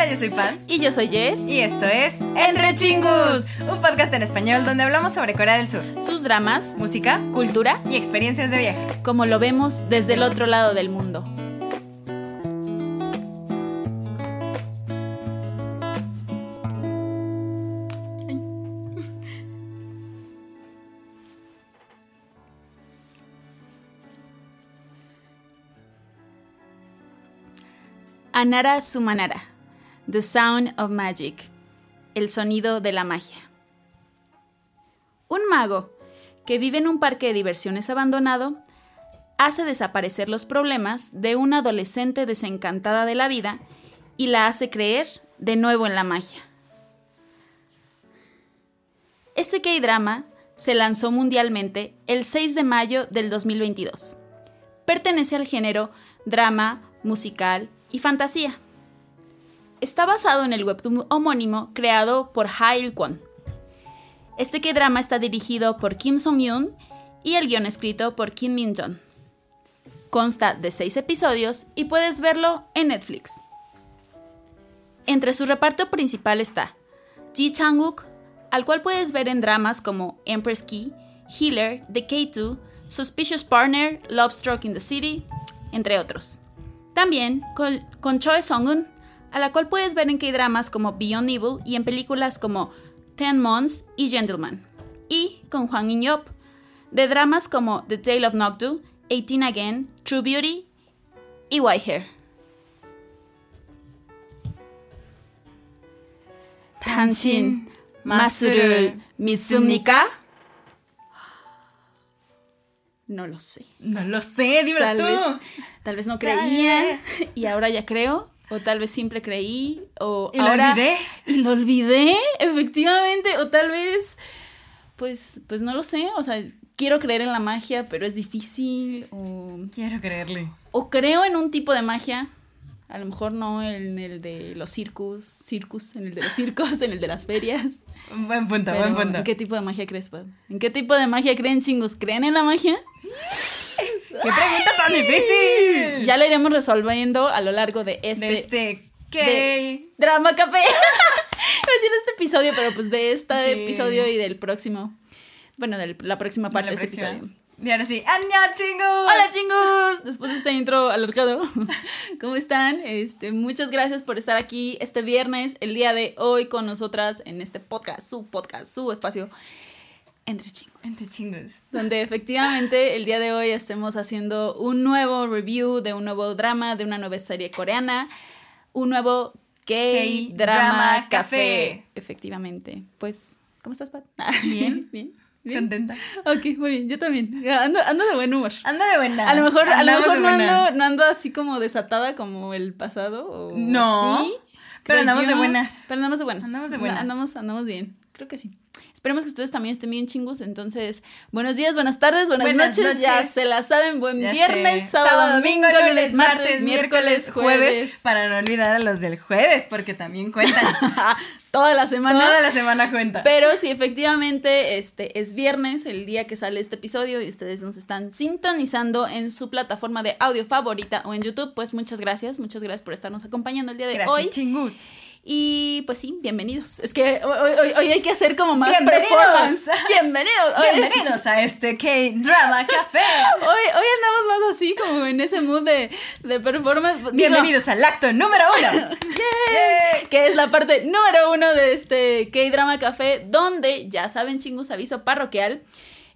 Hola, yo soy Pan. Y yo soy Jess. Y esto es Entre Chingus, un podcast en español donde hablamos sobre Corea del Sur, Sus dramas, música cultura, y experiencias de viaje. como lo vemos desde el otro lado del mundo. Anara Sumanara, The Sound of Magic, el sonido de la magia. Un mago que vive en un parque de diversiones abandonado hace desaparecer los problemas de una adolescente desencantada de la vida y la hace creer de nuevo en la magia. Este K-drama se lanzó mundialmente el 6 de mayo del 2022. Pertenece al género drama, musical y fantasía. Está basado en el webtoon homónimo creado por Hail Kwon. Este K-drama está dirigido por Kim Song-yoon y el guion escrito por Kim Min-jong. Consta de seis episodios y puedes verlo en Netflix. Entre su reparto principal está Ji Chang-wook, al cual puedes ver en dramas como Empress Key, Healer, The K2, Suspicious Partner, Love Stroke in the City, entre otros. También con, con Choi Song-un, a la cual puedes ver en K-dramas como Beyond Evil y en películas como Ten Months y Gentleman. Y con Hwang In-yop, de dramas como The Tale of Noctu, 18 Again, True Beauty y White Hair. 당신 마술을 믿습니까? No lo sé. No lo sé, dímelo Tal tú. vez, tal vez no Tal creía y ahora ya creo. O tal vez siempre creí. O Y lo ahora, olvidé. Y lo olvidé, efectivamente. O tal vez, pues, pues no lo sé. O sea, quiero creer en la magia, pero es difícil. O, Quiero creerle. o creo en un tipo de magia. A lo mejor no en el de los circus, circus, en el de los circos, en el de las ferias. Buen punto, Pero, buen punto. ¿En qué tipo de magia crees, Pad? ¿En qué tipo de magia creen chingos? ¿Creen en la magia? ¿Qué pregunta tan difícil? Ya lo iremos resolviendo a lo largo de este, De este de- K. drama café. Iba a decir este episodio, pero pues de este Sí. episodio y del próximo. Bueno, de la próxima parte de, La este episodio. Y ahora sí, ¡Annyeong, chingus! Hola chingos, después de este intro alargado, ¿cómo están? Este, muchas gracias por estar aquí este viernes, el día de hoy con nosotras en este podcast, su podcast, su espacio entre chingos. Entre chingus. donde efectivamente el día de hoy estemos haciendo un nuevo review de un nuevo drama, de una nueva serie coreana, un nuevo K-Drama Café. Café. Efectivamente. Pues, ¿cómo estás, Pat? Bien. bien. Bien. Contenta. Ok, muy bien, yo también. Ando, ando de buen humor. Anda de buena. A lo mejor, a lo mejor no, ando, no ando así como desatada como el pasado. O No, sí, pero andamos de buenas. Pero andamos de buenas. Andamos de buenas. Andamos, andamos bien. Creo que sí. Esperemos que ustedes también estén bien chingos. Entonces, buenos días, buenas tardes, buenas, Buenas noches. Ya se la saben. Buen Ya viernes, sé. sábado, domingo, lunes, martes, miércoles, jueves. Para no olvidar a los del jueves, porque también cuentan. Toda la semana. Toda la semana cuenta. Pero si efectivamente este es viernes, el día que sale este episodio y ustedes nos están sintonizando en su plataforma de audio favorita o en YouTube, pues muchas gracias, muchas gracias por estarnos acompañando el día de Gracias, hoy. chingus. Y pues sí, bienvenidos. Es que hoy, hoy- hoy hay que hacer como más Bienvenidos. performance. Bienvenidos. Hoy- Bienvenidos a este K-Drama Café. Hoy, hoy andamos más así, como en ese mood de, de performance. Digo, Bienvenidos al acto número uno. Que es la parte número uno de este K-Drama Café, donde, ya saben, chingus, aviso parroquial.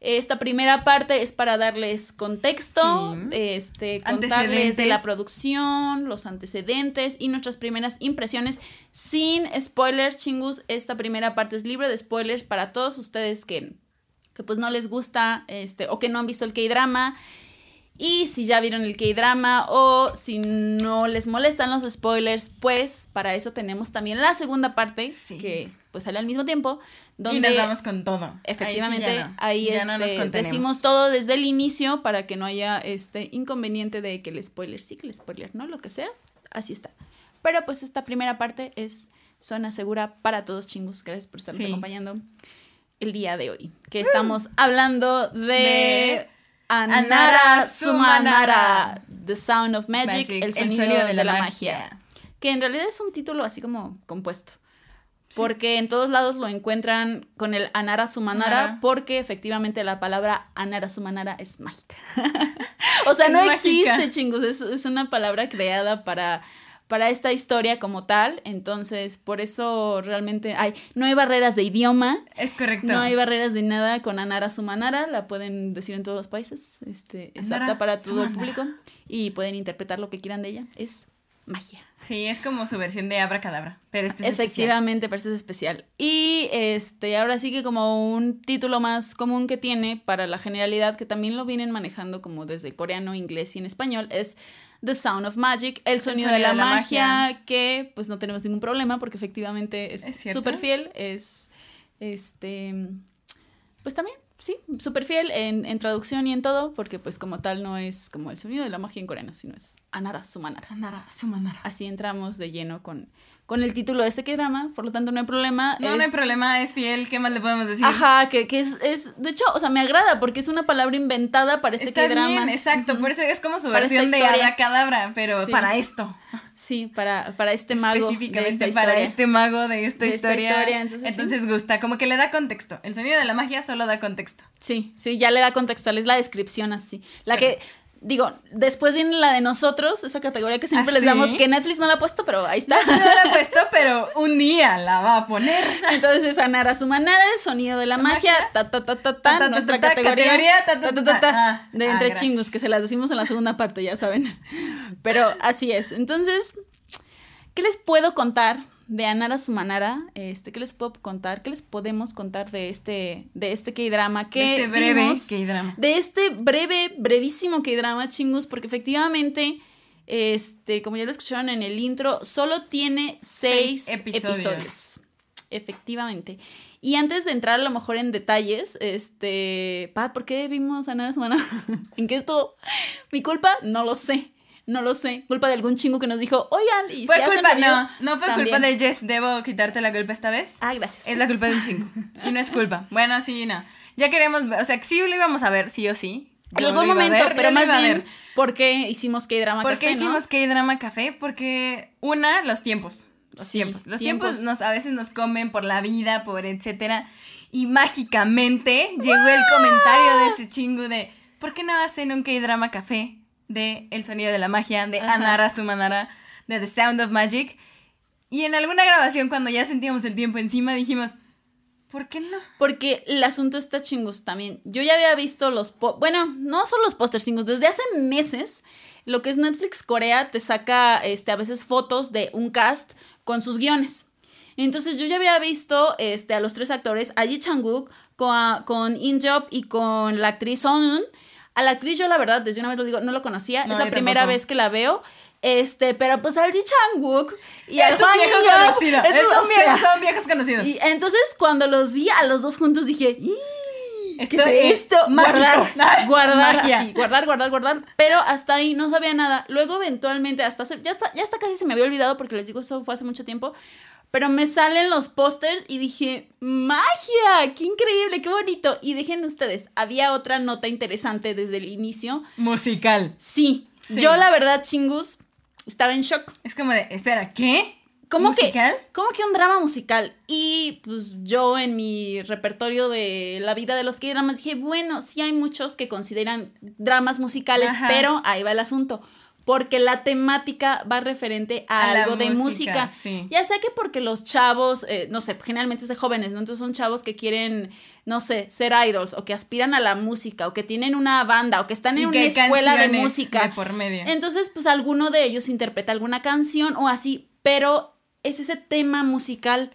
Esta primera parte es para darles contexto, Sí. este, contarles de la producción, los antecedentes y nuestras primeras impresiones sin spoilers, chingus. Esta primera parte es libre de spoilers para todos ustedes que, que pues no les gusta este, o que no han visto el K-Drama. Y si ya vieron el K-drama o si no les molestan los spoilers, pues para eso tenemos también la segunda parte Sí. que pues sale al mismo tiempo, donde y nos vamos con todo. efectivamente ahí, ya no, nos este, decimos todo desde el inicio para que no haya este inconveniente de que el spoiler sí, que el spoiler no, lo que sea, así está. Pero pues esta primera parte es zona segura para todos chingus. Gracias por estarnos Sí. acompañando el día de hoy, que estamos hablando de, De Anara Anara Sumanara. The Sound of Magic, Magic, el sonido, de, la, magia. que en realidad es un título así como compuesto. Porque en todos lados lo encuentran con el Anara Sumanara, Anara. porque efectivamente la palabra Anara Sumanara es mágica. o sea, Es no mágica. existe, chingos, es, es una palabra creada para, para esta historia como tal. Entonces, por eso realmente hay, no hay barreras de idioma, Es correcto. no hay barreras de nada con Anara Sumanara, la pueden decir en todos los países, este, es Anara apta para todo el público y pueden interpretar lo que quieran de ella, es magia. Sí, es como su versión de Abracadabra, pero este es especial. Efectivamente, pero este es especial. Y este, ahora sí que como un título más común que tiene para la generalidad, que también lo vienen manejando como desde coreano, inglés y en español, es The Sound of Magic, el sonido, de la, magia, que pues no tenemos ningún problema porque efectivamente ¿Es súper fiel, es este, pues también, sí, súper fiel en, en traducción y en todo, porque pues como tal no es como el sonido de la magia en coreano, sino es Anara Sumanara. Anara, Sumanara. Así entramos de lleno con, con el título de este que drama, por lo tanto no hay problema. No, no hay problema, es fiel, ¿qué más le podemos decir? Ajá, que, que es, es, de hecho, o sea, me agrada porque es una palabra inventada para este Está drama. bien, exacto, por eso es como su Para versión de. Abracadabra, pero Sí. para esto. Sí, para, para este mago. de esta Específicamente para historia. este mago de esta De esta historia. historia, entonces, gusta, como que le da contexto. El sonido de la magia solo da contexto. Sí, sí, ya le da contextual, es la descripción así. La que, digo, después viene la de nosotros, esa categoría que siempre ¿Ah, les sí? damos, que Netflix no la ha puesto, pero ahí está. No la he puesto, pero un día la va a poner. Entonces, Anara Sumanara, el sonido de la magia, ta ta ta ta Ta, ta, ta, ta, nuestra ta, categoría, categoría, ta, ta, ta, ta, ta, ta, ta, ah, de ah, entre chingos, que se las decimos en la segunda parte, ya saben. Pero así es. Entonces, ¿qué les puedo contar de Anara Sumanara? Este, ¿qué les puedo contar? ¿Qué les podemos contar de este, de este K-drama? De este breve? K-drama. De este breve, brevísimo K-drama, chingos, porque efectivamente, este, como ya lo escucharon en el intro, solo tiene seis, Seis episodios. episodios. Efectivamente. Y antes de entrar a lo mejor en detalles, este, Pat, ¿por qué vimos a Nara Sumana? ¿En qué estuvo? ¿Mi culpa? No lo sé. No lo sé. Culpa de algún chingo que nos dijo, oigan, y Fue si hacen culpa, no, no fue también". culpa de Jess. Debo quitarte la culpa esta vez. Ah, gracias. Es la culpa de un chingo. Y no es culpa. Bueno, sí, no. Ya queremos, ver- o sea, sí lo íbamos a ver, sí o sí. En algún momento, ver, pero más bien. ¿por qué hicimos K-drama ¿Por qué café, hicimos K-Drama Café? Porque, una, los tiempos. Los Sí, tiempos. Los tiempos. tiempos, nos, a veces nos comen por la vida, por etcétera. Y mágicamente llegó el comentario de ese chingo de ¿por qué no hacen un K-Drama Café de El Sonido de la Magia, de Ajá. Anara Sumanara, de The Sound of Magic? Y en alguna grabación, cuando ya sentíamos el tiempo encima, dijimos, ¿por qué no? Porque el asunto está chingos también. Yo ya había visto los... po- bueno, no son los pósters chingos. Desde hace meses, lo que es Netflix Corea te saca este, a veces fotos de un cast con sus guiones. Entonces yo ya había visto este, a los tres actores, a Ji Chang-wook, con, con In Job y con la actriz Sonun. A la actriz yo la verdad, desde una vez lo digo, no lo conocía. No, es la primera tampoco. vez que la veo. Este, pero pues al Ji Chang-wook y al es un Hwang viejo In-yeop, conocido. es Es un- un o sea, viejo- son viejos conocidos. y entonces cuando los vi a los dos juntos dije, "Ih, ¿qué Esto es es esto? mágico. Guardar, guardar, así, guardar, guardar, guardar. Pero hasta ahí no sabía nada. Luego eventualmente, hasta se- ya está, ya hasta casi se me había olvidado porque les digo, eso fue hace mucho tiempo. Pero me salen los pósters y dije, magia, qué increíble, qué bonito. Y dejen ustedes, había otra nota interesante desde el inicio. Musical. Sí, Sí. yo la verdad, chingus, estaba en shock. Es como de, espera, ¿qué? ¿Cómo ¿Musical? que, ¿Cómo que un drama musical? Y pues yo en mi repertorio de la vida de los K-dramas dije, bueno, sí hay muchos que consideran dramas musicales, Ajá. pero ahí va el asunto. Porque la temática va referente a, algo de música, música. sí. Ya sea que porque los chavos, eh, no sé, generalmente es de jóvenes, ¿no? Entonces son chavos que quieren, no sé, ser idols o que aspiran a la música o que tienen una banda o que están en una escuela de música. de por medio. Entonces, pues alguno de ellos interpreta alguna canción o así, pero es ese tema musical,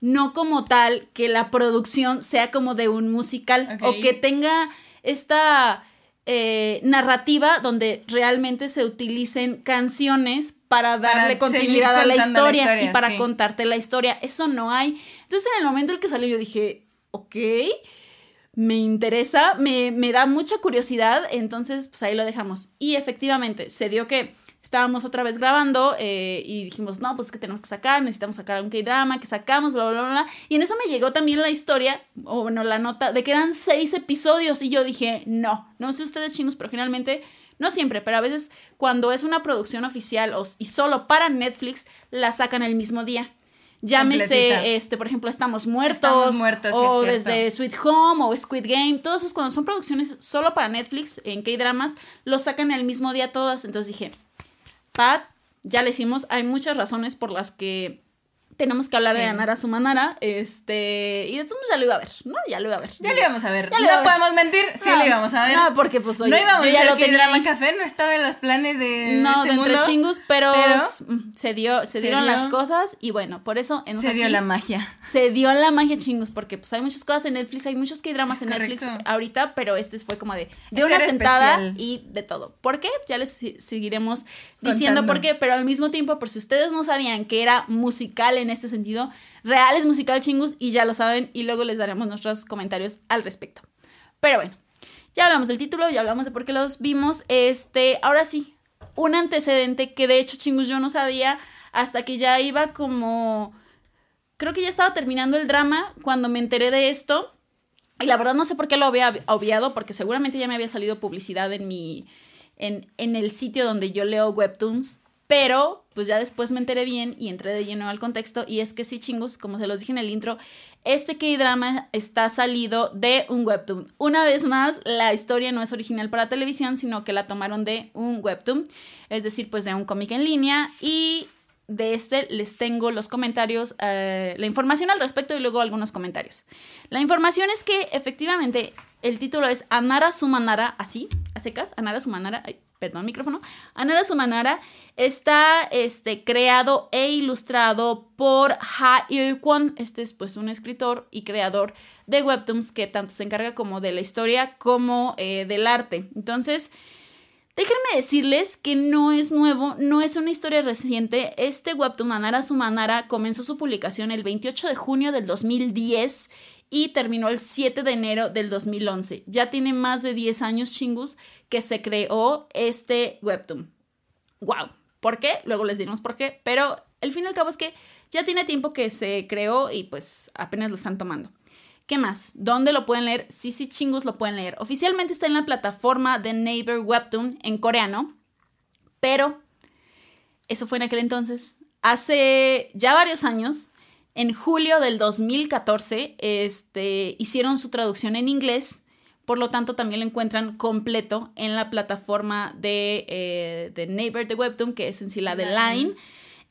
no como tal que la producción sea como de un musical o que tenga esta eh, narrativa donde realmente se utilicen canciones para darle continuidad a la historia, y para sí. contarte la historia. Eso no hay. Entonces, en el momento en que salió, yo dije, ok, me interesa, me, me da mucha curiosidad, entonces pues ahí lo dejamos. Y efectivamente, se dio que estábamos otra vez grabando eh, y dijimos, no, pues que tenemos que sacar, necesitamos sacar un K-drama, que sacamos, bla, bla, bla, bla. Y en eso me llegó también la historia, o bueno, la nota, de que eran seis episodios. Y yo dije, no, no sé ustedes chingos, pero generalmente, no siempre, pero a veces cuando es una producción oficial o, y solo para Netflix, la sacan el mismo día. Llámese, Completita. este, por ejemplo, Estamos Muertos. Estamos Muertos, sí, O es cierto. desde Sweet Home o Squid Game. Todos esos cuando son producciones solo para Netflix, en K-Dramas, los sacan el mismo día todas. Entonces dije, Pat, ya le hicimos. Hay muchas razones por las que tenemos que hablar Sí. de Anara Sumanara. Este, y modos ya lo iba a ver, ¿no? Ya lo iba a ver. Ya lo íbamos a ver. Ya no a ver. podemos mentir, sí No, lo íbamos a ver. No, porque pues oye, no íbamos yo a ya hacer lo que tenía drama café, no estaba en los planes de. No, este de entre mundo, chingus, pero, pero mm, se dio, se, se dieron dio. las cosas y bueno, por eso en Se dio la magia. se dio la magia chingus, porque pues hay muchas cosas en Netflix, hay muchos que dramas en Correcto. Netflix ahorita, pero este fue como de, de Este una sentada especial. y de todo. ¿Por qué? Ya les seguiremos diciendo por qué, pero al mismo tiempo, por si ustedes no sabían que era musical en este sentido, real es musical chingus y ya lo saben y luego les daremos nuestros comentarios al respecto. Pero bueno, ya hablamos del título, ya hablamos de por qué los vimos. Este, ahora sí, un antecedente que de hecho chingus yo no sabía hasta que ya iba como creo que ya estaba terminando el drama cuando me enteré de esto. Y la verdad no sé por qué lo había obviado, porque seguramente ya me había salido publicidad en mi. en, en el sitio donde yo leo webtoons. Pero, pues ya después me enteré bien y entré de lleno al contexto. Y es que sí, chingos, como se los dije en el intro, este K-drama está salido de un webtoon. Una vez más, la historia no es original para televisión, sino que la tomaron de un webtoon. Es decir, pues de un cómic en línea. Y de este les tengo los comentarios, eh, la información al respecto y luego algunos comentarios. La información es que efectivamente el título es Anara Sumanara, así, a secas, Anara Sumanara, perdón, micrófono. Anara Sumanara está este, creado e ilustrado por Ha Il-kwon. Este es pues un escritor y creador de webtoons que tanto se encarga como de la historia como eh, del arte. Entonces, Déjenme decirles que no es nuevo, no es una historia reciente. Este webtoon Anara Sumanara comenzó su publicación el 28 de junio del 2010 y terminó el 7 de enero del 2011. Ya tiene más de 10 años chingus que se creó este webtoon. ¡Wow! ¿Por qué? Luego les diremos por qué, pero el fin y al cabo es que ya tiene tiempo que se creó y pues apenas lo están tomando. ¿Qué más? ¿Dónde lo pueden leer? Sí, sí, chingos lo pueden leer. Oficialmente está en la plataforma de Naver Webtoon en coreano, pero eso fue en aquel entonces. Hace ya varios años, en julio del 2014, este, hicieron su traducción en inglés, por lo tanto también lo encuentran completo en la plataforma de, eh, de Naver de Webtoon, que es en sí la de Line.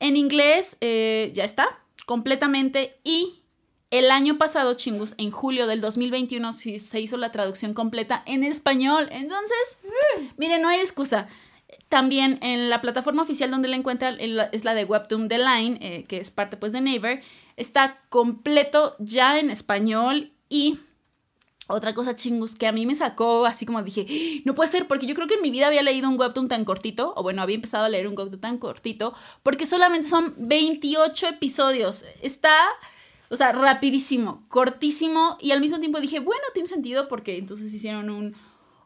En inglés eh, ya está completamente y el año pasado, chingus, en julio del 2021 sí se hizo la traducción completa en español. Entonces, miren, no hay excusa. También en la plataforma oficial donde la encuentran es la de Webtoon The Line, eh, que es parte pues de Naver. Está completo ya en español y otra cosa chingus que a mí me sacó así como dije, "Ah, no puede ser, porque yo creo que en mi vida había leído un webtoon tan cortito, o bueno, había empezado a leer un webtoon tan cortito, porque solamente son 28 episodios. Está, o sea, rapidísimo, cortísimo, y al mismo tiempo dije, bueno, tiene sentido porque entonces hicieron un,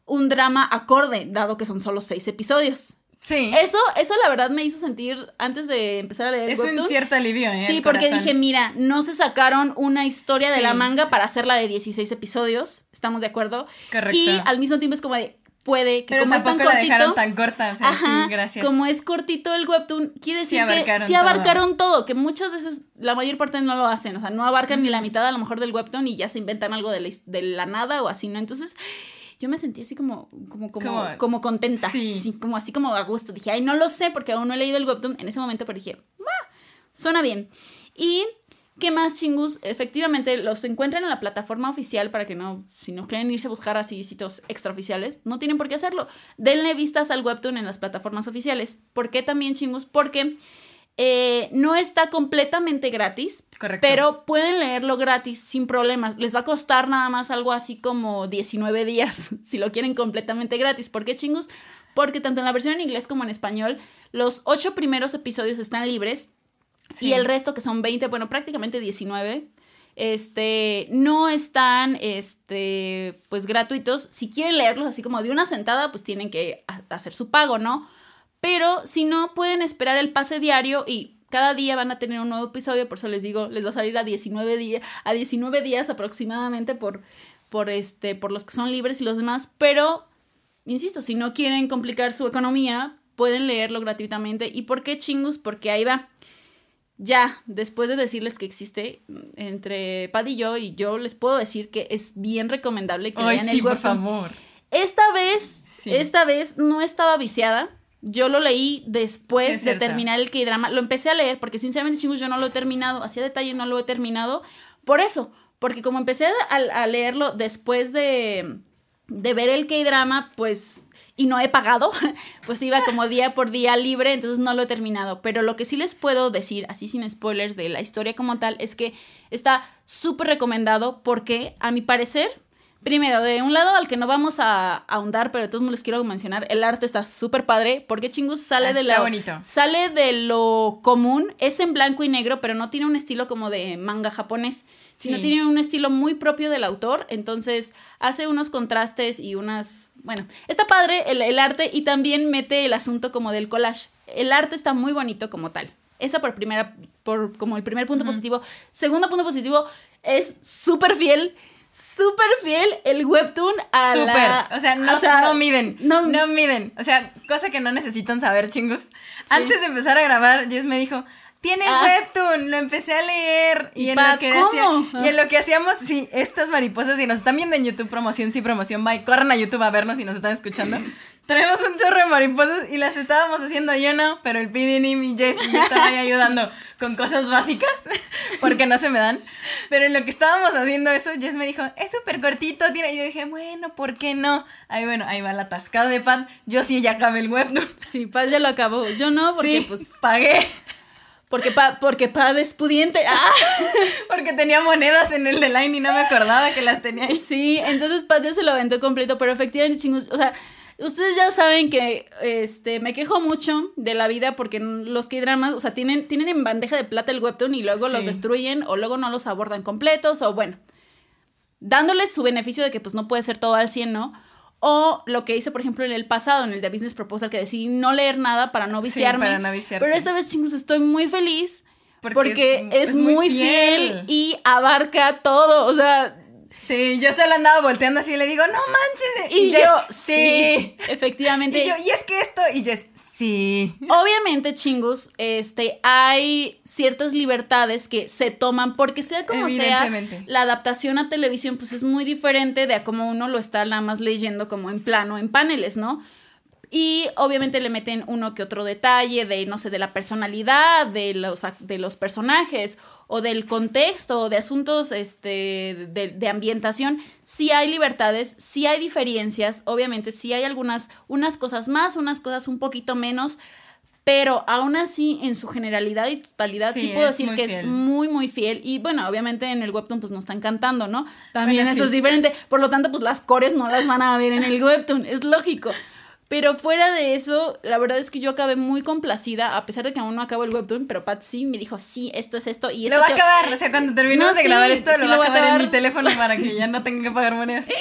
un drama acorde, dado que son solo 6 episodios. Sí. Eso, eso la verdad me hizo sentir, antes de empezar a leer el Es webtoon, un cierto alivio, ¿eh? Sí, porque corazón. dije, mira, no se sacaron una historia de la manga para hacerla de 16 episodios, ¿estamos de acuerdo? Correcto. Y al mismo tiempo es como de, puede que Pero como es tan tampoco la cortito, dejaron tan corta, o sea, ajá, sí, gracias. como es cortito el webtoon, quiere Sí decir que sí abarcaron todo. que muchas veces la mayor parte no lo hacen, o sea, no abarcan ni la mitad a lo mejor del webtoon y ya se inventan algo de la, de la nada o así, ¿no? Entonces, yo me sentí así como, como, como, Como- como contenta, sí. sí, como así como a gusto. Dije, ay, no lo sé porque aún no he leído el webtoon en ese momento, pero dije, "Ah, suena bien. Y ¿Qué más chingus? Efectivamente, los encuentran en la plataforma oficial para que no, si no quieren irse a buscar así sitios extraoficiales, no tienen por qué hacerlo. Denle vistas al webtoon en las plataformas oficiales. ¿Por qué también chingus? Porque eh, no está completamente gratis, Correcto. pero pueden leerlo gratis sin problemas. Les va a costar nada más algo así como 19 días si lo quieren completamente gratis. ¿Por qué chingus? Porque tanto en la versión en inglés como en español, los ocho primeros episodios están libres Sí. y el resto, que son 20, bueno, prácticamente 19, este, no están, este, pues gratuitos. Si quieren leerlos así como de una sentada, pues tienen que ha- hacer su pago, ¿no? Pero si no, pueden esperar el pase diario y cada día van a tener un nuevo episodio, por eso les digo, les va a salir a 19, días a 19 días aproximadamente por, por, este, por los que son libres y los demás, pero, insisto, si no quieren complicar su economía, pueden leerlo gratuitamente. ¿Y por qué chingus? Porque ahí va. Ya, después de decirles que existe entre Pad y yo, y yo les puedo decir que es bien recomendable que lean el por favor. Esta vez, esta vez no estaba viciada. Yo lo leí después de terminar el K-drama. Lo empecé a leer porque sinceramente, chingus, yo no lo he terminado. Hacía detalle, no lo he terminado. Por eso, porque como empecé a, leerlo después de, de ver el K-drama, pues y no he pagado, pues iba como día por día libre, entonces no lo he terminado. Pero lo que sí les puedo decir, así sin spoilers de la historia como tal, es que está súper recomendado porque, a mi parecer, Primero, de un lado al que no vamos a ahondar, pero de todos modos les quiero mencionar, el arte está súper padre, porque chingus sale de la bonito. sale de lo común, es en blanco y negro, pero no tiene un estilo como de manga japonés, sino tiene un estilo muy propio del autor, entonces hace unos contrastes y unas, bueno, está padre el, arte y también mete el asunto como del collage. El arte está muy bonito como tal. Esa por primera, por como el primer punto positivo. Segundo punto positivo, es súper fiel súper fiel el webtoon a Súper. O sea, no, miden. No, no, miden. O sea, cosa que no necesitan saber, chingos. Antes de empezar a grabar, Jess me dijo, tiene ah. webtoon, lo empecé a leer. Y, en, lo que y en lo que hacíamos, sí, estas mariposas, si nos están viendo en YouTube, promoción, sí, promoción, bye, corran a YouTube a vernos si nos están escuchando. Tenemos un chorro de mariposas y las estábamos haciendo yo no, pero el Pidinim y Jess y yo estaba ahí ayudando con cosas básicas, porque no se me dan. Pero en lo que estábamos haciendo eso, Jess me dijo, es súper cortito, tiene. Y yo dije, bueno, ¿por qué no? Ahí bueno, ahí va la tascada de Pad. Yo sí ya acabé el web, Sí, Pad ya lo acabó. Yo no, porque pues. Pagué. Porque, pa, porque Pad es pudiente. ¡Ah! porque tenía monedas en el de Line y no me acordaba que las tenía ahí. Sí, entonces Pad ya se lo aventó completo, pero efectivamente, chingos, o sea, ustedes ya saben que este, me quejo mucho de la vida porque los K-dramas, o sea, tienen, tienen en bandeja de plata el webtoon y luego los destruyen o luego no los abordan completos o bueno, dándoles su beneficio de que pues no puede ser todo al 100, ¿no? O lo que hice, por ejemplo, en el pasado, en el de Business Proposal, que decidí no leer nada para no viciarme. para no Pero esta vez, chingos, estoy muy feliz porque, es, muy, fiel. y abarca todo. O sea, Sí, yo se lo andaba volteando así y le digo, no manches. Y, yo, sí, efectivamente. Y yo, y es que esto, y Jess, sí. Obviamente, chingus, este, hay ciertas libertades que se toman porque sea como sea, la adaptación a televisión pues es muy diferente de a cómo uno lo está nada más leyendo como en plano, en paneles, ¿no? Y obviamente le meten uno que otro detalle de, no sé, de la personalidad, de los, de los personajes o del contexto o de asuntos este, de, ambientación. Sí hay libertades, sí hay diferencias, obviamente sí hay algunas, unas cosas más, unas cosas un poquito menos, pero aún así en su generalidad y totalidad sí, puedo decir que es muy muy fiel. Y bueno obviamente en el webtoon pues no están cantando no también eso es diferente. Por lo tanto pues las cores no las van a ver en el webtoon es lógico pero fuera de eso, la verdad es que yo acabé muy complacida, a pesar de que aún no acabo el webtoon, pero Pat sí me dijo, sí, esto es esto y esto. Lo va a acabar, o sea, cuando terminemos de grabar esto, lo, va a acabar en mi teléfono para que ya no tenga que pagar monedas.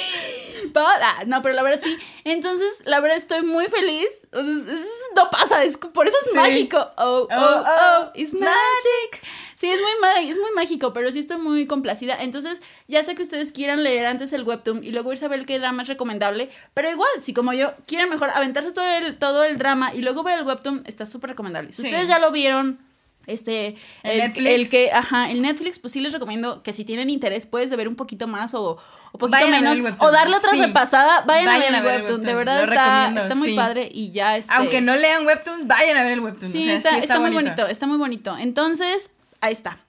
Ah, no, pero la verdad sí. Entonces, la verdad estoy muy feliz. O sea, no pasa, es, por eso es mágico. Oh, oh, oh, oh, it's magic. Sí, es muy, es muy mágico, pero sí estoy muy complacida. Entonces, ya sé que ustedes quieran leer antes el webtoon y luego irse a ver qué drama es recomendable. Pero igual, si como yo quieren mejor aventarse todo el, todo el drama y luego ver el webtoon, está súper recomendable. Si ustedes ya lo vieron, este, el, que, ajá, el Netflix, pues sí les recomiendo que si tienen interés, puedes ver un poquito más o, o poquito menos, o darle otra repasada, vayan, a ver el webtoon. De verdad está, está muy padre y ya este, Aunque no lean webtoons, vayan a ver el webtoon. Sí, está, está, muy bonito, está muy bonito. Entonces, ahí está.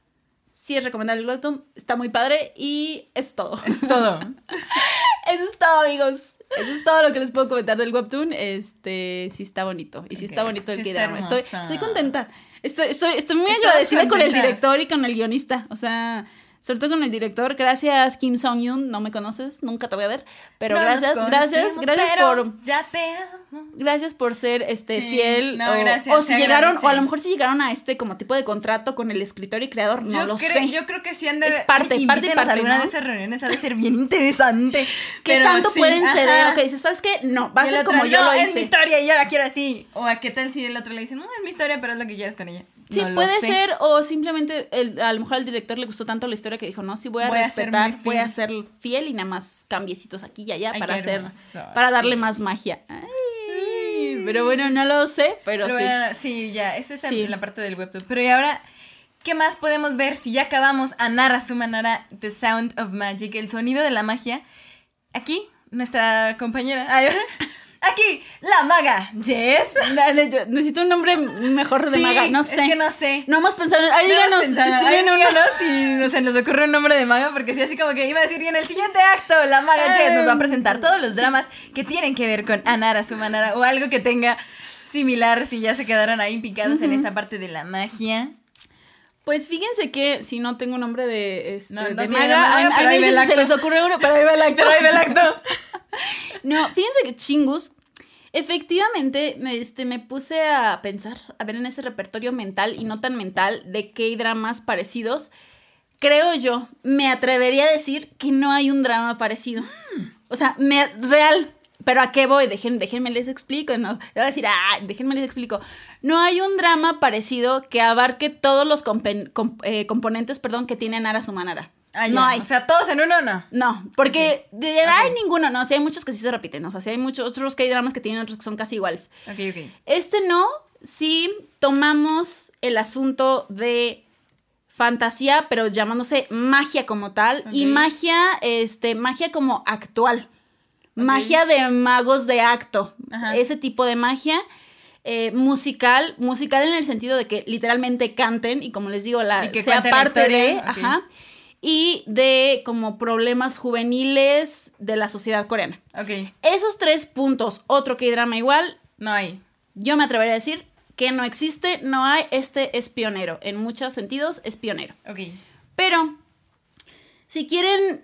Sí es recomendable el webtoon, está muy padre y es todo. Es todo. Eso es todo, amigos. Eso es todo lo que les puedo comentar del webtoon. Este, sí está bonito. Y sí está bonito el que Estoy, estoy contenta. Estoy, estoy, estoy muy agradecida con el director y con el guionista. O sea, sobre todo con el director. Gracias, Kim Song-yoon. No me conoces, nunca te voy a ver. Pero gracias, gracias, gracias por. Ya te amo. Gracias por ser este fiel. No, o, gracias, o si llegaron, o a lo mejor si llegaron a este como tipo de contrato con el escritor y creador, no lo sé. Yo creo que sí han de. Es parte, parte y parte. alguna de esas reuniones ha de ser bien interesante. ¿Qué tanto pueden ceder? Dices, ¿sabes qué? No, va a ser como yo lo hice. Es mi historia y yo la quiero así. O a qué tal si el otro le dice, no, es mi historia, pero es lo que quieres con ella. Sí, puede ser, o simplemente el, a lo mejor al director le gustó tanto la historia que dijo, no, sí voy a respetar, voy a ser fiel y nada más cambiecitos aquí y allá para hacer, para darle más magia. Pero bueno, no lo sé, pero, sí. sí, ya, eso es en la parte del webtoon. Pero y ahora, ¿qué más podemos ver si ya acabamos a Nara Sumanara, The Sound of Magic, el sonido de la magia? Aquí, nuestra compañera. Aquí, la maga, Jess. Dale, yo necesito un nombre mejor de maga, no sé. Es que no sé. No hemos pensado. Ahí díganos si ahí díganos si nos ocurre un nombre de maga, porque si así como que iba a decir, y en el siguiente acto, la maga Jess nos va a presentar todos los dramas que tienen que ver con Anara, su manara, o algo que tenga similar si ya se quedaron ahí picados en esta parte de la magia. Pues fíjense que si no tengo un nombre de, este, de maga, a, mí se les ocurre uno, pero ahí va el acto. Pero ahí va el acto. no, fíjense que Chingus, efectivamente, me, este, me puse a pensar, a ver en ese repertorio mental y no tan mental de qué hay dramas parecidos. Creo yo, me atrevería a decir que no hay un drama parecido. O sea, me, real, pero ¿a qué voy? Dejen, déjenme les explico, ¿no? Voy a decir, ah, déjenme les explico. No hay un drama parecido que abarque todos los eh, componentes, perdón, que tienen Ara Sumanara. Ah, no hay. O sea, todos en uno no. No, porque de, hay ninguno, no. O sea, hay muchos que sí se repiten. O sea, sí hay muchos otros que hay dramas que tienen otros que son casi iguales. Ok, ok. Este no, sí tomamos el asunto de fantasía, pero llamándose magia como tal. Y magia, este, magia como actual. Magia de magos de acto. Ese tipo de magia. Eh, musical, musical en el sentido de que literalmente canten y como les digo, la, sea parte de, ajá, y de como problemas juveniles de la sociedad coreana. Ok. Esos tres puntos, otro que drama igual, no hay. Yo me atrevería a decir que no existe, no hay, este es pionero, en muchos sentidos es pionero. Ok. Pero si quieren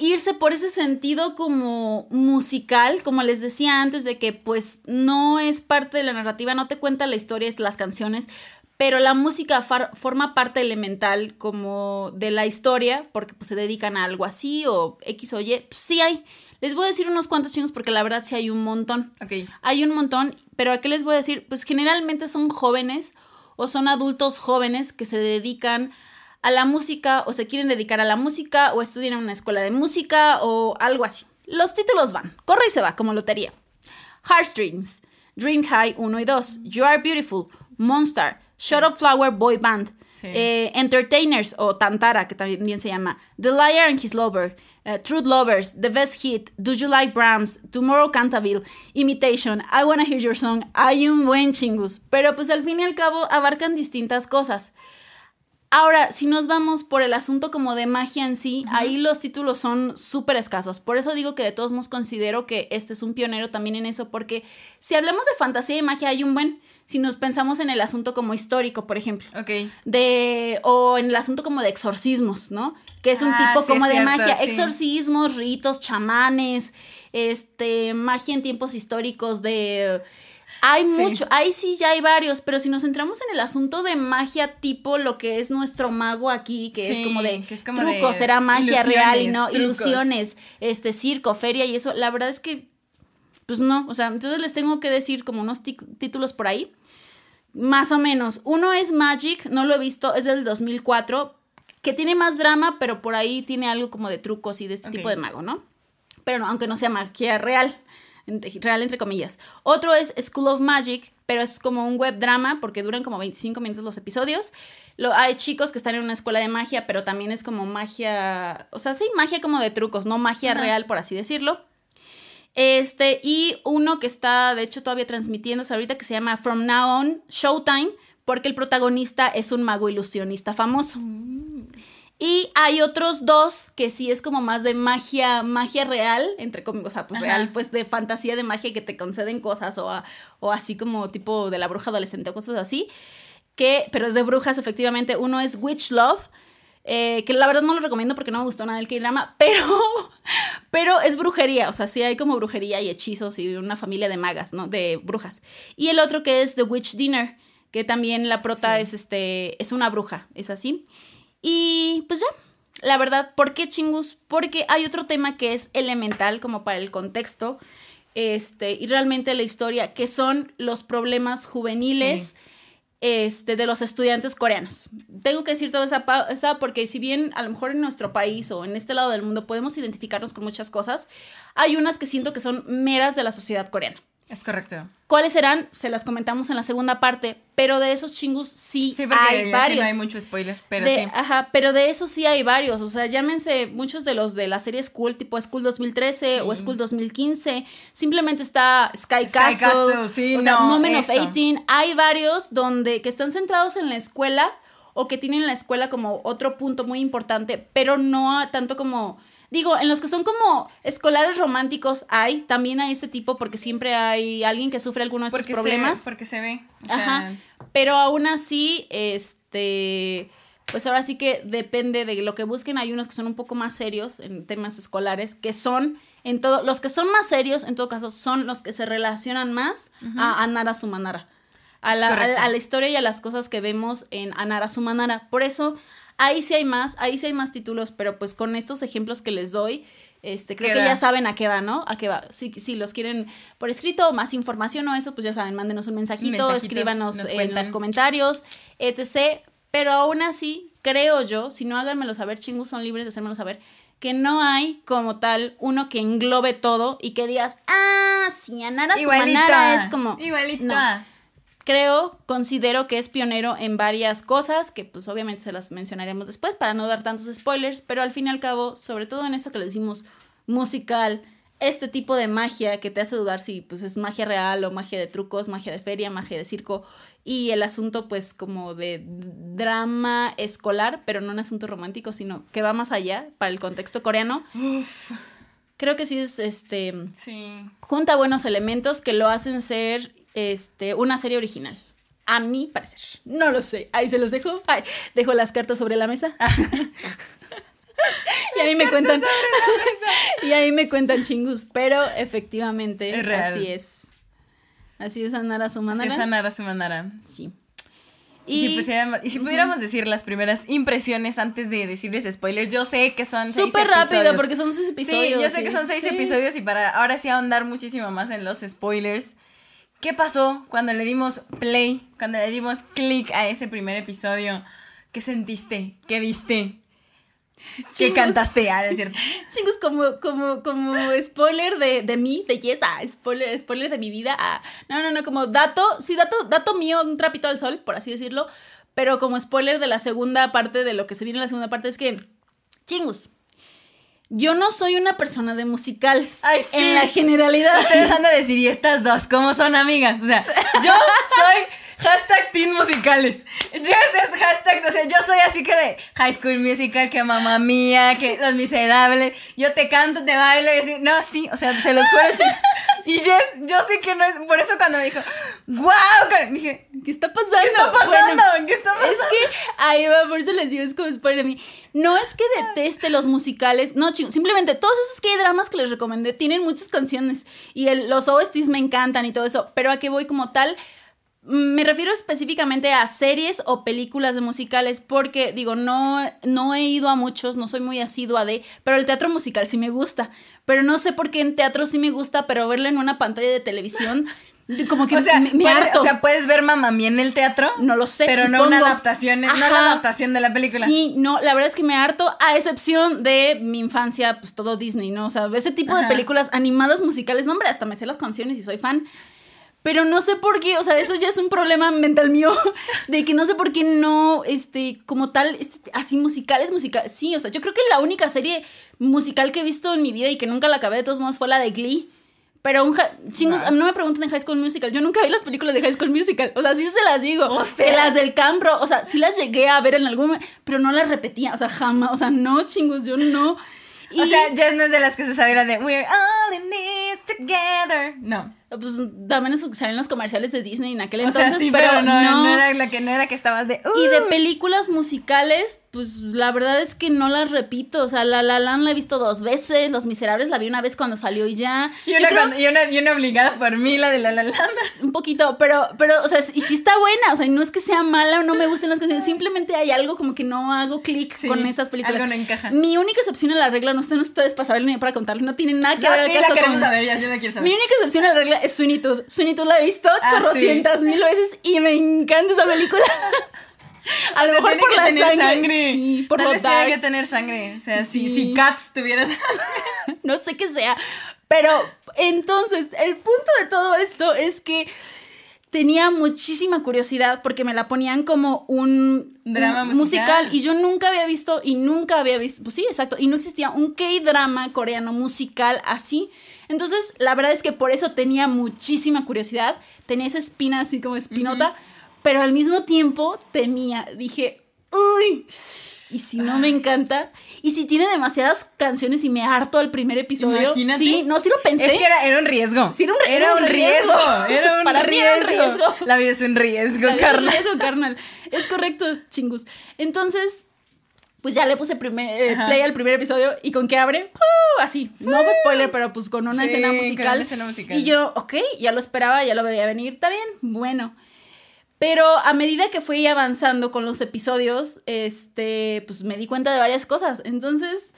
irse por ese sentido como musical, como les decía antes, de que pues no es parte de la narrativa, no te cuenta la historia, es las canciones, pero la música forma parte elemental como de la historia, porque pues se dedican a algo así o X o Y, pues, sí hay. Les voy a decir unos cuantos chingos porque la verdad sí hay un montón. Ok. Hay un montón, pero ¿a qué les voy a decir? Pues generalmente son jóvenes o son adultos jóvenes que se dedican a la música o se quieren dedicar a la música o estudian en una escuela de música o algo así. Los títulos van, corre y se va, como lotería. Heartstrings, Dream High 1 y 2, You Are Beautiful, Monster, Shut of Flower Boy Band, eh, Entertainers o Tantara, que también se llama, The Liar and His Lover, uh, Truth Lovers, The Best Hit, Do You Like Brahms, Tomorrow Canterville, Imitation, I Wanna Hear Your Song, hay un buen chingus, pero pues al fin y al cabo abarcan distintas cosas. Ahora, si nos vamos por el asunto como de magia en sí, ahí los títulos son súper escasos. Por eso digo que de todos modos considero que este es un pionero también en eso, porque si hablamos de fantasía y magia hay un buen, si nos pensamos en el asunto como histórico, por ejemplo. Ok. De, o en el asunto como de exorcismos, ¿no? Que es un ah, tipo como de magia. Exorcismos, ritos, chamanes, este, magia en tiempos históricos de hay mucho, ahí sí ya hay varios, pero si nos centramos en el asunto de magia tipo lo que es nuestro mago aquí, que es como de trucos, será magia real y no ilusiones, este circo, feria y eso, la verdad es que pues no, o sea, entonces les tengo que decir como unos títulos por ahí. Más o menos. Uno es Magic, no lo he visto, es del 2004, que tiene más drama, pero por ahí tiene algo como de trucos y de este tipo de mago, ¿no? Pero no, aunque no sea magia real real entre comillas. Otro es School of Magic, pero es como un web drama porque duran como 25 minutos los episodios. Lo, hay chicos que están en una escuela de magia, pero también es como magia, o sea, sí, magia como de trucos, no magia real, por así decirlo. Este, y uno que está, de hecho, todavía transmitiéndose ahorita, que se llama From Now On Showtime, porque el protagonista es un mago ilusionista famoso. Mm. Y hay otros dos que sí es como más de magia, magia real, entre comillas, o sea, pues real, pues de fantasía de magia que te conceden cosas o, o así como tipo de la bruja adolescente o cosas así. Que, pero es de brujas, efectivamente. Uno es Witch Love, Eh, que la verdad no lo recomiendo porque no me gustó nada el K-drama, pero, pero es brujería, o sea, sí hay como brujería y hechizos y una familia de magas, ¿no? De brujas. Y el otro que es The Witch Dinner, que también la prota es, este, es una bruja, es así. Y pues ya, la verdad, ¿por qué chingus? Porque hay otro tema que es elemental como para el contexto este, y realmente la historia, que son los problemas juveniles. Este, de los estudiantes coreanos. Tengo que decir todo esa, esa porque si bien a lo mejor en nuestro país o en este lado del mundo podemos identificarnos con muchas cosas, hay unas que siento que son meras de la sociedad coreana. Es correcto. ¿Cuáles serán? Se las comentamos en la segunda parte, pero de esos chingus sí, hay varios. no hay mucho spoiler, pero sí. Ajá, pero de esos sí hay varios. O sea, llámense muchos de los de la serie School, tipo School 2013 o School 2015. Simplemente está Sky, Castle, sí, o sea, Moment of 18. Hay varios donde que están centrados en la escuela o que tienen la escuela como otro punto muy importante, pero no tanto como Digo, en los que son como escolares románticos hay, también hay este tipo porque siempre hay alguien que sufre alguno de estos problemas. porque se ve. Ajá. Pero aún así, este, pues ahora sí que depende de lo que busquen. Hay unos que son un poco más serios en temas escolares, que son, en todo, los que son más serios, en todo caso, son los que se relacionan más a Anara Sumanara. A la, a, a la historia y a las cosas que vemos en Anara Sumanara. Por eso Ahí sí hay más, ahí sí hay más títulos, pero pues con estos ejemplos que les doy, este, creo que ya saben a qué va, ¿no? A qué va. Si, si los quieren por escrito o más información o eso, pues ya saben, mándenos un mensajito, escríbanos en los comentarios, etc. Pero aún así, creo yo, si no háganmelo saber, chingus son libres de hacérmelo saber, que no hay como tal uno que englobe todo y que digas, ah, si Anara Sumanara es como. Igualita creo, considero que es pionero en varias cosas, que pues obviamente se las mencionaremos después para no dar tantos spoilers, pero al fin y al cabo, sobre todo en eso que le decimos musical, este tipo de magia que te hace dudar si pues es magia real o magia de trucos, magia de feria, magia de circo y el asunto pues como de drama escolar, pero no un asunto romántico, sino que va más allá para el contexto coreano. Creo que sí es este sí. junta buenos elementos que lo hacen ser este, una serie original. A mi parecer. No lo sé. Ahí se los dejo. dejo las cartas sobre la mesa. y ahí me cuentan. y ahí me cuentan chingus. Pero efectivamente, así es. Así es Anara Sumanara. Así es Anara Sumanara. Sí. Y, si, pudiéramos decir las primeras impresiones antes de decirles spoilers, yo sé que son Súper rápido, porque son seis episodios. Sí, yo sé que son seis episodios y para ahora sí ahondar muchísimo más en los spoilers. ¿Qué pasó cuando le dimos play, cuando le dimos click a ese primer episodio? ¿Qué sentiste? ¿Qué viste? ¿Qué cantaste? Ah, es cierto. Chingos, como, como, como spoiler de, de mi belleza, spoiler, spoiler de mi vida. Ah, no, no, no, como dato, sí, dato, dato mío, un trapito al sol, por así decirlo. Pero como spoiler de la segunda parte, de lo que se viene en la segunda parte, es que, chingos, yo no soy una persona de musicales. Ay, sí. En la generalidad. Ustedes han de decir, ¿y estas dos cómo son amigas? O sea, yo soy hashtag teen musicales. Yes, es hashtag, o sea, yo soy así que de High School Musical, que mamá mía, que Los Miserables. Yo te canto, te bailo y así. No, sí, o sea, se los juro, Y Jess, yo sé que no es. Por eso cuando me dijo, ¡Wow! Dije, ¿qué está pasando? ¿Qué está pasando? ¿Qué está pasando? Es que, ahí va, por eso les digo, es como spoiler a mí. No es que deteste los musicales, no, simplemente todos esos que dramas que les recomendé tienen muchas canciones y el, los OSTs me encantan y todo eso, pero a qué voy como tal, me refiero específicamente a series o películas de musicales porque digo, no, no he ido a muchos, no soy muy asidua de, pero el teatro musical sí me gusta, pero no sé por qué en teatro sí me gusta, pero verlo en una pantalla de televisión como que o sea, me, puedes, O sea, ¿puedes ver Mamá Mía en el teatro? No lo sé. Pero no una adaptación, no la adaptación de la película. Sí, no, la verdad es que me harto, a excepción de mi infancia, pues todo Disney, ¿no? O sea, ese tipo de películas animadas musicales, no, hombre, hasta me sé las canciones y soy fan. Pero no sé por qué, o sea, eso ya es un problema mental mío, de que no sé por qué no, este, como tal, este, así musicales, musicales. Sí, o sea, yo creo que la única serie musical que he visto en mi vida y que nunca la acabé de todos modos fue la de Glee. Pero un chingos, a mí no me preguntan de High School Musical. Yo nunca vi las películas de High School Musical. O sea, sí se las digo. O sea, que las del Cambro. O sea, sí las llegué a ver en algún momento, pero no las repetía. O sea, jamás. O sea, no, chingos, yo no. O sea, Jess no es de las que se sabe de We're all in this together. No. Pues también salen los comerciales de Disney en aquel entonces, pero, no, era la que no era que estabas de Y de uh". películas musicales, pues la verdad es que no las repito, o sea, La La Land la he visto dos veces, Los Miserables la vi una vez cuando salió y ya. Y una, y una, y una obligada por mí la de La La Land. Un poquito, pero pero o sea, y sí está buena, o sea, no es que sea mala o no me gusten las canciones, simplemente hay algo como que no hago clic con esas películas. Algo no encaja. Mi única excepción a la regla, no están ustedes para saberlo ni para contarlo, no tiene nada que ver caso con... saber, ya, yo la quiero saber. Mi única excepción a la regla es. Sweeney Todd la he visto ah, chorrocientas mil veces y me encanta esa película. A lo mejor por la sangre. sangre. Sí, por Tal tiene que tener sangre. O sea, si, si Cats tuviera no sé qué sea. Pero entonces, el punto de todo esto es que tenía muchísima curiosidad porque me la ponían como un drama musical. y yo nunca había visto y nunca había visto, pues sí, exacto, y no existía un K-drama coreano musical así. Entonces, la verdad es que por eso tenía muchísima curiosidad, tenía esa espina así como espinota, pero al mismo tiempo temía, dije, uy, y si no me encanta, y si tiene demasiadas canciones y me harto al primer episodio. Imagínate. Sí, no, sí lo pensé. Es que era, un riesgo. Sí, era un, era un riesgo. Era un Para riesgo. Mí era un riesgo. La vida es un riesgo, carnal. Es un riesgo, carnal. Es correcto, chingus. Entonces, pues ya le puse primer, eh, play al primer episodio y con qué abre, así, no fue spoiler, pero pues con una, escena musical. Con una escena musical. Y yo, ok, ya lo esperaba, ya lo veía venir, está bien, bueno. Pero a medida que fui avanzando con los episodios, este, pues me di cuenta de varias cosas. Entonces,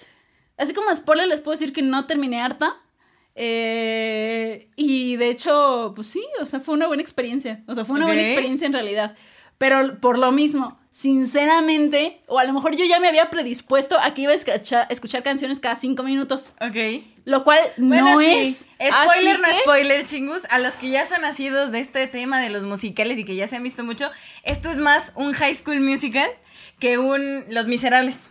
así como spoiler, les puedo decir que no terminé harta. Eh, y de hecho, pues sí, o sea, fue una buena experiencia. O sea, fue una buena experiencia en realidad. Pero por lo mismo, sinceramente, o a lo mejor yo ya me había predispuesto a que iba a escuchar, escuchar canciones cada cinco minutos. Ok. Lo cual no es. Spoiler, no spoiler, chingus. A los que ya son nacidos de este tema de los musicales y que ya se han visto mucho, esto es más un high school musical que un Los Miserables.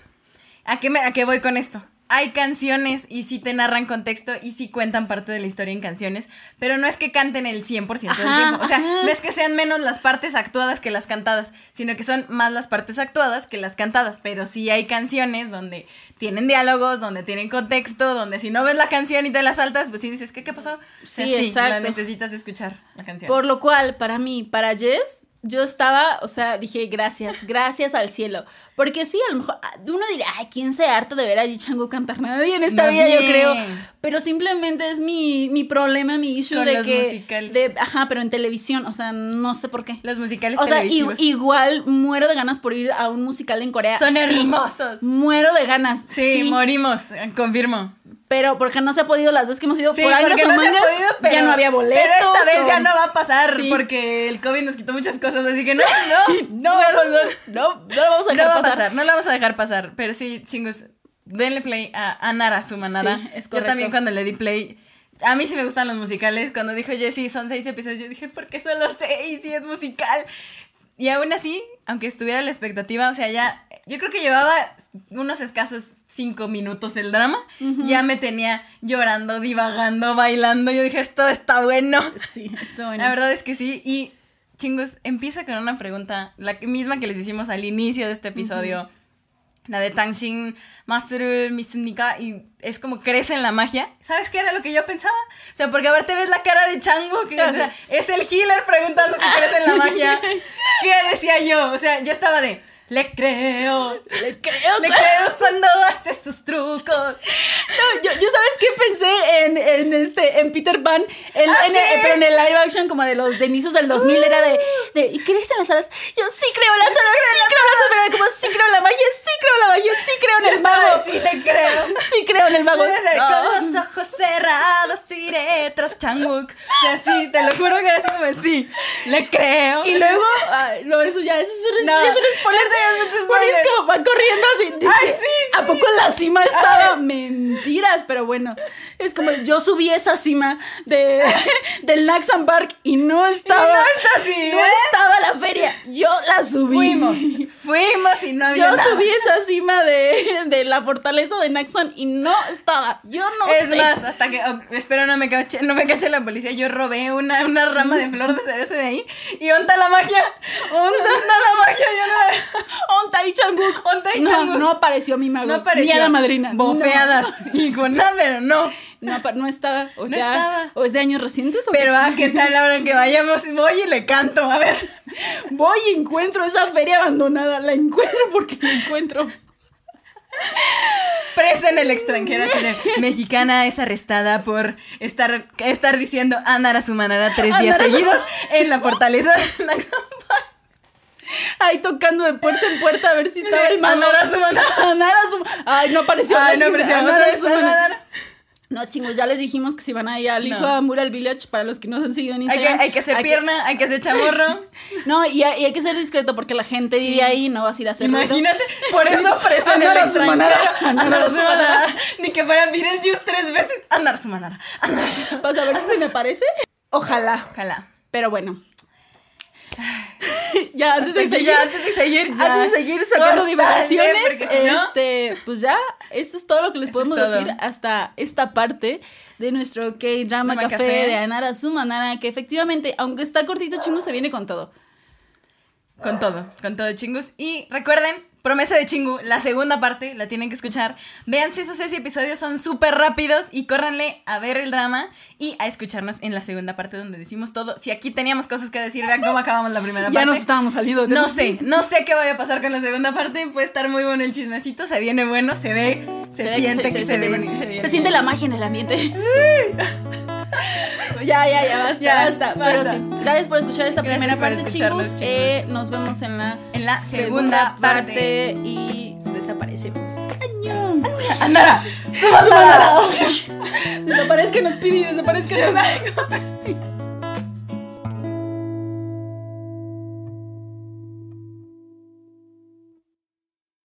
¿A qué, me, a qué voy con esto? Hay canciones y sí te narran contexto y sí cuentan parte de la historia en canciones, pero no es que canten el 100% del tiempo. O sea, no es que sean menos las partes actuadas que las cantadas, sino que son más las partes actuadas que las cantadas, pero sí hay canciones donde tienen diálogos, donde tienen contexto, donde si no ves la canción y te la saltas, pues sí dices, ¿qué, qué pasó? Sí, exacto. necesitas escuchar la canción. Por lo cual, para mí, para Jess, yo estaba, o sea, dije, gracias, gracias al cielo. Porque sí, a lo mejor ah, uno dirá, ay, ¿quién se harta de ver a Chango cantar? Nadie en esta vida, yo creo. Pero simplemente es mi, mi problema, mi issue de los que. Musicales. ajá, pero en televisión, o sea, no sé por qué. Los musicales O sea, igual muero de ganas por ir a un musical en Corea. Son hermosos. Muero de ganas. Sí, morimos, confirmo. Pero porque no se ha podido las veces que hemos ido por años o mangas, ya no había boletos. Pero esta vez ya no va a pasar porque el COVID nos quitó muchas cosas, así que no, no, no, no, no, no, lo vamos a dejar pasar. No lo vamos a dejar pasar, pero sí, chingos, denle play a, a Nara, su manada. Sí, es Yo también cuando le di play, a mí sí me gustan los musicales. Cuando dijo Jessie, son seis episodios, yo dije, ¿por qué solo seis? Si es musical. Y aún así, aunque estuviera la expectativa, o sea, ya, yo creo que llevaba unos escasos cinco minutos el drama, ya me tenía llorando, divagando, bailando. Yo dije, esto está bueno. Sí, está bueno. La verdad es que sí. Y chingos, empieza con una pregunta, la misma que les hicimos al inicio de este episodio. La de Tangshin Masterul Misunika y es como crece en la magia. ¿Sabes qué era lo que yo pensaba? O sea, porque a ver, te ves la cara de Chango, que es el healer preguntando si crece en la magia. ¿Qué decía yo? O sea, yo estaba de le creo, le creo, le creo cuando hace sus trucos. No, yo, yo sabes qué pensé en, en, este, en Peter Pan, en, ¿Ah, pero en el live action como de los de inicios del 2000 era de, de ¿y crees en las hadas? Yo sí creo en las hadas, sí, creo en las hadas, pero como sí creo en la magia, sí creo en la magia, sí creo en el mago. Sí te creo. Sí creo en el mago. Con los ojos cerrados iré tras Changwook. O sea, sí, te lo juro que era así como sí, le creo. Y luego, ay, no, eso ya, eso es un, no, es un spoiler es como va corriendo así. Ay, sí, ¿A poco en la cima estaba? Mentiras, pero bueno. Es como yo subí esa cima de, del Naxan Park y no estaba. no está así. No ¿eh? estaba la feria. Yo la subí. Fuimos. Fuimos y no había Yo subí esa cima de, de, la fortaleza de Naxan y no estaba. Yo no es sé. Más, hasta que. Oh, espero no me cache, no me cache la policía. Yo robé una, una rama de flor de cerezo de ahí. ¿Y onta la magia? ¿Onta la magia? Yo no la. Onta y Changuk. Onta y Changuk. No, no apareció mi mago. No apareció. Ni a la madrina. Bofeadas. Y con nada, pero no. No, no está. O, ya, o es de años recientes. ¿o Pero, ah, ¿qué tal ahora que vayamos? Voy y le canto, a ver. Voy y encuentro esa feria abandonada. La encuentro porque la encuentro. Presa en el extranjero, mexicana es arrestada por estar, estar diciendo andar a su manera tres días seguidos en la fortaleza de la Ahí tocando de puerta en puerta a ver si estaba el mano. A. Ay, no apareció. Ay, no apareció. No, chingos, ya les dijimos que si van a ir al hijo de Mural Village, para los que no se han seguido en Instagram. Hay que, hay que hacer pierna, hay que hacer chamorro. no, y hay, que ser discreto porque la gente vive ahí no vas a ir a hacer Imagínate, por eso presa en el extranjero. Andar a su manera. Ni que fuera Beetlejuice tres veces. Andar a su manera. Vas a ver si se me parece. Ojalá. Ojalá. Pero bueno, ya, antes de, seguir, antes de seguir, ya. Antes de seguir sacando divagaciones, este, pues ya, esto es todo lo que les podemos decir hasta esta parte de nuestro K-Drama Café, de Anara Sumanara, que efectivamente, aunque está cortito, chingos, se viene con todo. Con todo, con todo, chingos. Y recuerden, Promesa de Chingu, la segunda parte, la tienen que escuchar. Vean si esos seis episodios son súper rápidos y córranle a ver el drama y a escucharnos en la segunda parte donde decimos todo. Si aquí teníamos cosas que decir, vean cómo acabamos la primera parte. Ya nos estábamos saliendo No sé, no sé qué vaya a pasar con la segunda parte. Puede estar muy bueno el chismecito, se viene bueno, se ve, se, siente que, se, ve, se, siente la magia en el ambiente. ya, ya, ya, basta, ya, basta. Pero sí, gracias por escuchar esta primera parte, chicos. Eh, nos vemos en la, en la segunda, parte. y desaparecemos. ¡Año! ¡Andara! ¡Desaparezca, nos pide y desaparezca.